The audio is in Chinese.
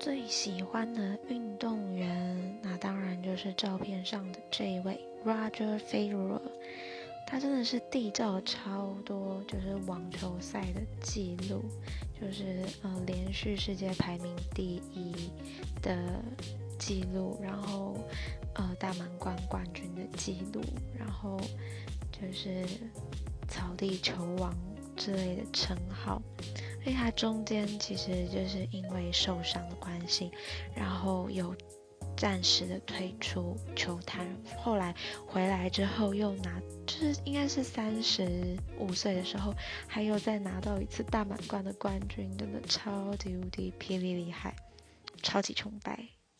最喜欢的运动员，那当然就是照片上的这一位 Roger Federer。他真的是缔造超多就是网球赛的记录，就是呃连续世界排名第一的记录，然后呃大满贯冠军的记录，然后就是草地球王之类的称号。所以他中间其实就是因为受伤的关系，然后有暂时的退出球坛，后来回来之后又拿，就是应该是三十五岁的时候，还有再拿到一次大满贯的冠军，真的超级无敌霹雳厉害，超级崇拜。